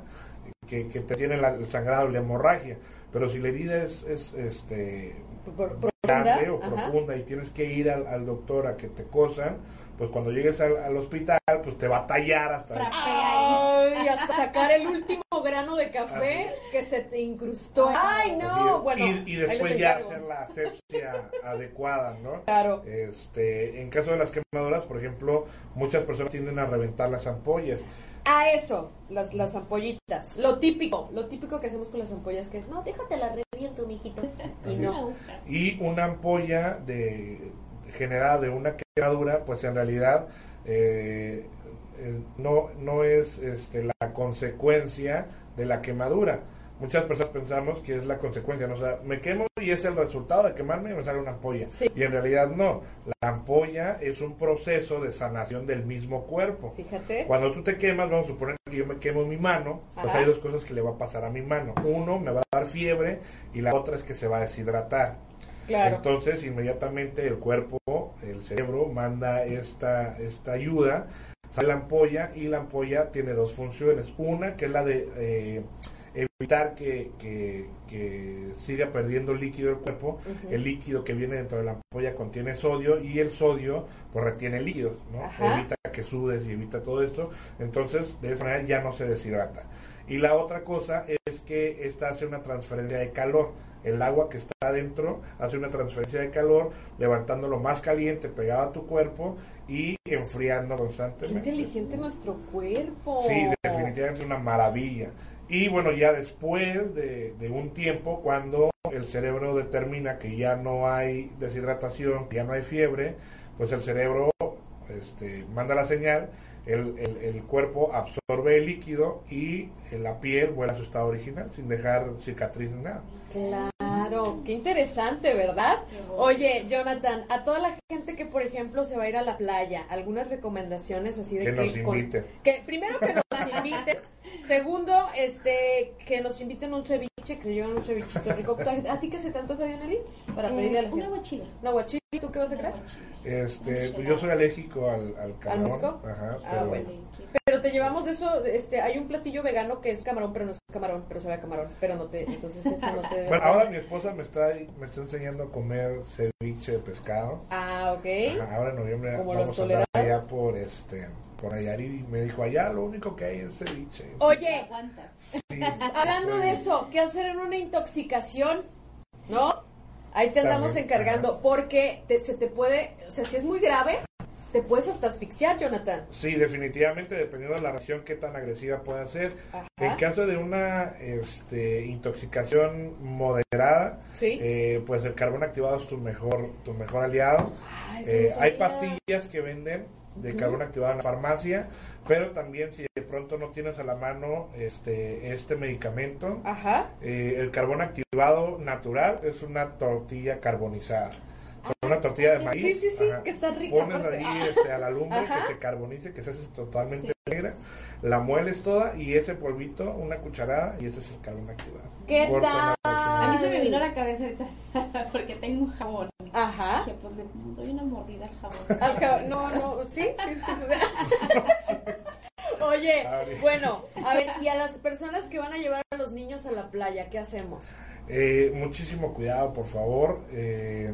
que, que te tiene la- el sangrado la hemorragia, pero si la herida es, es este, Por- grande o ajá. profunda y tienes que ir al, al doctor a que te cosan, pues cuando llegues al, al hospital, pues te va a tallar hasta... Fra- Ay, hasta sacar el último grano de café que se te incrustó. Ay, no. Bueno, y, y después ya hacer la asepsia adecuada, ¿no? Claro. Este, en caso de las quemaduras, por ejemplo, muchas personas tienden a reventar las ampollas. A eso, las, las ampollitas. Lo típico, lo típico que hacemos con las ampollas que es, no, déjate la reviento, mijito. Y no. Y una ampolla de, generada de una quemadura, pues en realidad eh, eh, no, no es este, la consecuencia de la quemadura. Muchas personas pensamos que es la consecuencia, ¿no? o sea, me quemo y es el resultado de quemarme y me sale una ampolla. Sí. Y en realidad no, la ampolla es un proceso de sanación del mismo cuerpo. Fíjate. Cuando tú te quemas, vamos a suponer que yo me quemo mi mano, pues hay dos cosas que le va a pasar a mi mano. Uno, me va a dar fiebre y la otra es que se va a deshidratar. Claro. Entonces, inmediatamente el cuerpo, el cerebro, manda esta, esta ayuda, sale la ampolla y la ampolla tiene dos funciones. Una, que es la de eh, evitar que, que- que siga perdiendo líquido el cuerpo. El líquido que viene dentro de la ampolla contiene sodio y el sodio pues retiene líquidos, ¿no? Ajá. Evita que sudes y evita todo esto. Entonces, de esa manera ya no se deshidrata. Y la otra cosa es que esta hace una transferencia de calor. El agua que está adentro hace una transferencia de calor, levantándolo más caliente pegado a tu cuerpo y enfriando Qué constantemente. inteligente nuestro cuerpo. Sí, definitivamente una maravilla. Y bueno, ya después de, de un tiempo, cuando el cerebro determina que ya no hay deshidratación, que ya no hay fiebre, pues el cerebro este, manda la señal, el, el- el cuerpo absorbe el líquido y eh, la piel vuelve a su estado original, sin dejar cicatriz ni nada. Claro, qué interesante, ¿verdad? Oye, Jonathan, a toda la gente que, por ejemplo, se va a ir a la playa, algunas recomendaciones así de Que que, nos inviten. que primero que nos inviten, segundo, este, que nos inviten un ceviche, que se lleven un cevichito rico. ¿A, ti qué se te antoja, Dianely? Para pedirle a la Eh, una gente. guachila. Una guachila, ¿tú qué vas a creer? Este, pues yo soy alérgico al, al camarón. marisco? Ajá, Ah, pero- bueno. Pero te llevamos de eso, este, hay un platillo vegano que es camarón, pero no es camarón, pero sabe a camarón, pero no te, entonces eso no te Bueno, ahora mi esposa me está, me está enseñando a comer ceviche de pescado. Ah, ok. Ajá, ahora en noviembre Como vamos los a andar allá por este por Nayarit y me dijo allá lo único que hay es ceviche. Oye. Sí, Hablando de eso, ¿qué hacer en una intoxicación? ¿No? Ahí te andamos También, encargando, ajá. porque te- se te puede, o sea, si es muy grave, te puedes hasta asfixiar, Jonathan. Sí, definitivamente dependiendo de la reacción qué tan agresiva puede ser. Ajá. En caso de una este, intoxicación moderada, Sí. eh, pues el carbón activado es tu mejor tu mejor aliado. Ah, Eh, hay pastillas que venden de carbón activado en la farmacia, pero también si de pronto no tienes a la mano este este medicamento, Ajá. Eh, el carbón activado natural es una tortilla carbonizada. Sea, una tortilla de maíz. Sí, sí, sí, que está rica, Pones aparte. ahí Ah. este, a la lumbre Ajá. que se carbonice, que se hace totalmente negra. La mueles toda y ese polvito, una cucharada, y ese es el carbón activado. ¿Qué tal? una A mí se me vino a la cabeza ahorita porque tengo un jabón. Ajá. Dije, pues le doy una mordida al jabón. Al no, no, sí, sí, sí. Oye, bueno, a ver, y a las personas que van a llevar a los niños a la playa, ¿qué hacemos? Eh, muchísimo cuidado, por favor. Eh,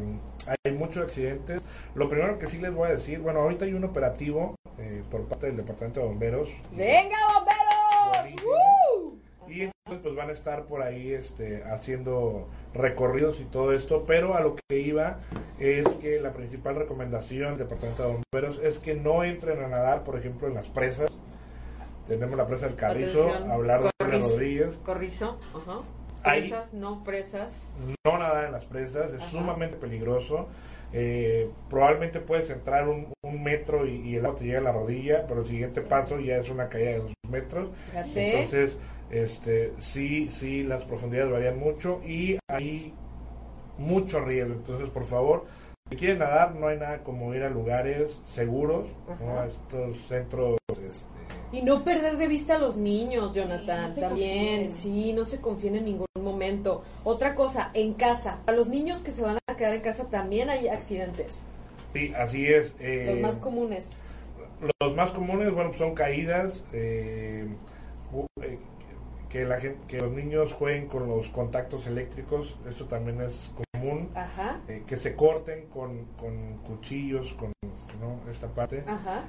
hay muchos accidentes. Lo primero que sí les voy a decir, bueno, ahorita hay un operativo eh, por parte del Departamento de Bomberos. ¡Venga, bomberos! ¡Uh! Y entonces pues van a estar por ahí este, haciendo recorridos y todo esto, pero a lo que iba es que la principal recomendación del Departamento de Bomberos es que no entren a nadar, por ejemplo, en las presas. Tenemos la presa del Carrizo, Atención. hablar de Corrizo. Rodríguez. Corrizo, ajá. Presas, no presas. no nadar en las presas, es Ajá. sumamente peligroso. Eh, probablemente puedes entrar un, un metro y, y el agua te llega a la rodilla, pero el siguiente paso ya es una caída de dos metros. Fíjate. Entonces, este, sí, sí, las profundidades varían mucho y hay mucho riesgo. Entonces, por favor, si quieren nadar, no hay nada como ir a lugares seguros, ¿no? A estos centros. Este, Y no perder de vista a los niños, Jonathan, Sí, no se también. confíen. Sí, no se confíen en ningún momento. Otra cosa, en casa. A los niños que se van a quedar en casa también hay accidentes. sí, así es. eh, Los más comunes. Los más comunes, bueno, son caídas, eh, eh, que la gente, que los niños jueguen con los contactos eléctricos, esto también es común, Ajá, eh, que se corten con, con cuchillos, con ¿no? esta parte. ajá.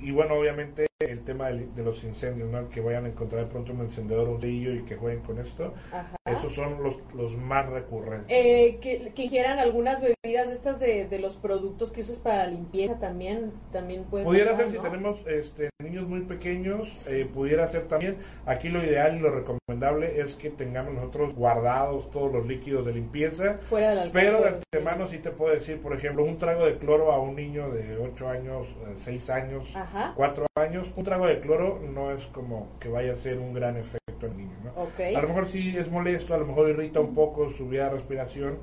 Y bueno, obviamente el tema de, los incendios, ¿no? que vayan a encontrar pronto un encendedor, un rillo y que jueguen con esto, Ajá. esos son los, los más recurrentes. Eh, que, que ingieran algunas bebidas de estas de, de los productos que usas para la limpieza también, también puede Pudiera pasar, ser si tenemos este, niños muy pequeños, eh, pudiera ser también. Aquí lo ideal y lo recomendable es que tengamos nosotros guardados todos los líquidos de limpieza. Fuera del alcance Pero de antemano sí te puedo decir, por ejemplo, un trago de cloro a un niño de 8 años, 6 años, Ajá. 4 años, un trago de cloro no es como que vaya a ser un gran efecto en niño. ¿no? A lo mejor sí es molesto, a lo mejor irrita un poco su vía de respiración,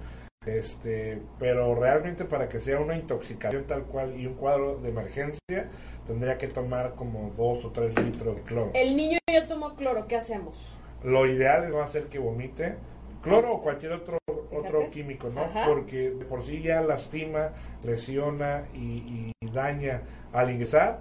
este, pero realmente para que sea una intoxicación tal cual y un cuadro de emergencia, tendría que tomar como dos o tres litros de cloro. El niño ya tomó cloro, ¿qué hacemos? Lo ideal es no hacer que vomite cloro o cualquier otro otro Fíjate. químico, ¿no? Ajá. Porque de por sí ya lastima, lesiona y, y daña al ingresar.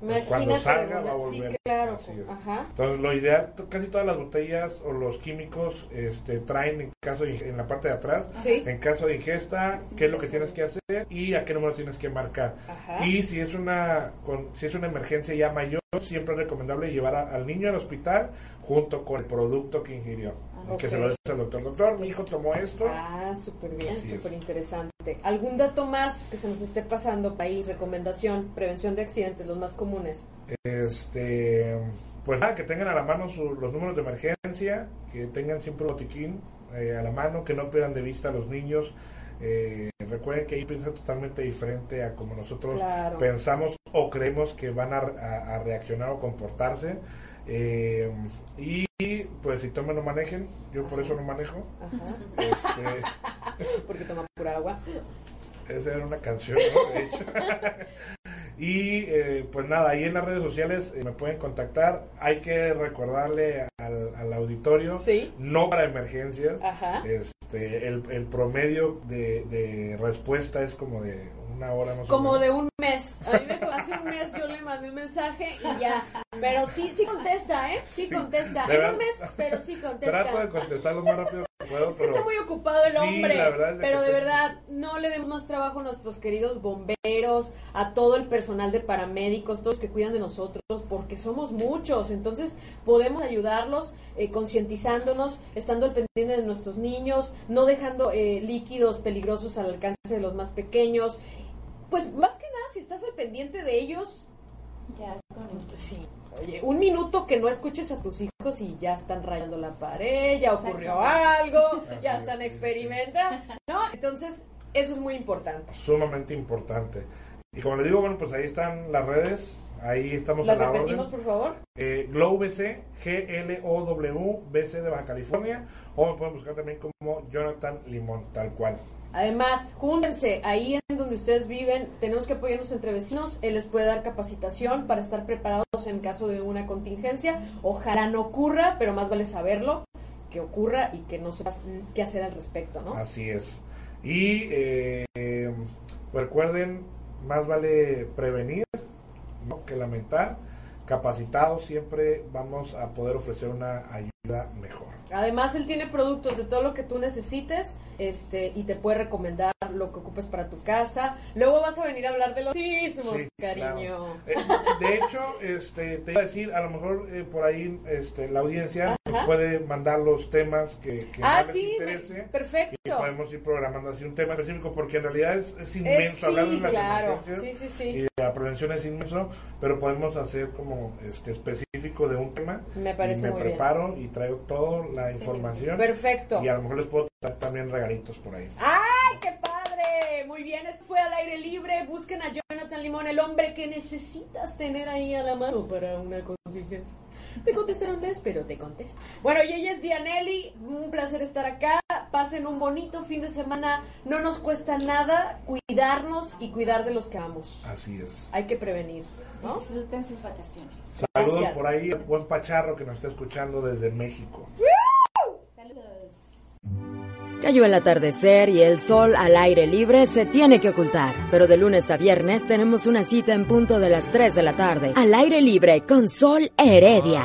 Pues cuando salga va a sí, volver. claro. Así es. Ajá. Entonces, lo ideal, casi todas las botellas o los químicos este, traen en caso de, en la parte de atrás, Sí. en caso de ingesta, qué es lo que tienes que hacer y a qué número tienes que marcar. Ajá. Y si es una con, si es una emergencia ya mayor, siempre es recomendable llevar a- al niño al hospital junto con el producto que ingirió. Que se lo des al doctor. Doctor, mi hijo tomó esto. Ah, súper bien, súper interesante. ¿Algún dato más que se nos esté pasando ahí? Recomendación, prevención de accidentes, los más comunes. Este, pues nada, que tengan a la mano su- los números de emergencia, que tengan siempre un botiquín eh, a la mano, que no pierdan de vista a los niños. Eh, recuerden que ahí piensan totalmente diferente a como nosotros Claro. pensamos o creemos que van a, a- a reaccionar o comportarse. Eh, y pues si tomen no manejen, yo por eso no manejo. Ajá. Este, Porque toma pura agua. Esa era una canción, ¿no? De hecho. y eh, pues nada, ahí en las redes sociales eh, me pueden contactar. Hay que recordarle al, al auditorio, Sí. no para emergencias. Ajá. Este, el, el promedio de, de respuesta es como de una hora más o Como menos. de un mes. A mí me, hace un mes yo le mandé un mensaje y ya. Pero sí, sí contesta, ¿eh? Sí contesta. En un mes, pero sí Trato de contesta. contestar lo más rápido que puedo, Es que pero está muy ocupado el Sí, hombre. la verdad pero de verdad, no le demos más trabajo a nuestros queridos bomberos, a todo el personal de paramédicos, todos que cuidan de nosotros, porque somos muchos. Entonces, podemos ayudarlos eh, concientizándonos, estando al pendiente de nuestros niños, no dejando eh, líquidos peligrosos al alcance de los más pequeños. Pues más que nada, si estás al pendiente de ellos, Ya, con eso. Sí. Oye, un minuto que no escuches a tus hijos y ya están rayando la pared, ya ocurrió algo, ya están experimentando, ¿no? Entonces, eso es muy importante. sumamente importante. Y como le digo, bueno, pues ahí están las redes. Ahí estamos ¿La a la repetimos, orden. por favor? Eh, Glow BC, G-L-O-W, BC de Baja California, o me pueden buscar también como Jonathan Limón, tal cual. Además, júntense, ahí en donde ustedes viven, tenemos que apoyarnos entre vecinos, él les puede dar capacitación para estar preparados en caso de una contingencia. Ojalá no ocurra, pero más vale saberlo, que ocurra y que no sepas qué hacer al respecto, ¿no? Así es. Y eh, recuerden, más vale prevenir ¿no? que lamentar. Capacitados siempre vamos a poder ofrecer una ayuda mejor. Además, él tiene productos de todo lo que tú necesites este y te puede recomendar lo que ocupes para tu casa. Luego vas a venir a hablar de los sismos, Sí, cariño. claro. Eh, de hecho, este, te iba a decir, a lo mejor eh, por ahí este, la audiencia nos puede mandar los temas que, que Ah, más les sí, me- interese. perfecto. Y podemos ir programando así un tema específico porque en realidad es, es inmenso Eh, sí, hablar de las claro. emergencias Sí, sí, sí. y la prevención es inmenso, pero podemos hacer como este específico de un tema. Me parece y me muy bien. preparo y traigo toda la información. Perfecto. Y a lo mejor les puedo traer también regalitos por ahí. ¡Ay, qué padre! Muy bien, esto fue al aire libre. Busquen a Jonathan Limón, el hombre que necesitas tener ahí a la mano para una contingencia. Te contestaron les, pero te contesto. Bueno, y ella es Dianelli. Un placer estar acá. Pasen un bonito fin de semana. No nos cuesta nada cuidarnos y cuidar de los que amamos. Así es. Hay que prevenir, ¿no? Disfruten sus vacaciones. Saludos Gracias. por ahí, al buen Pacharro que nos está escuchando desde México. Saludos. Cayó el atardecer y el sol al aire libre se tiene que ocultar. Pero de lunes a viernes tenemos una cita en punto de las 3 de la tarde. Al aire libre con Sol Heredia.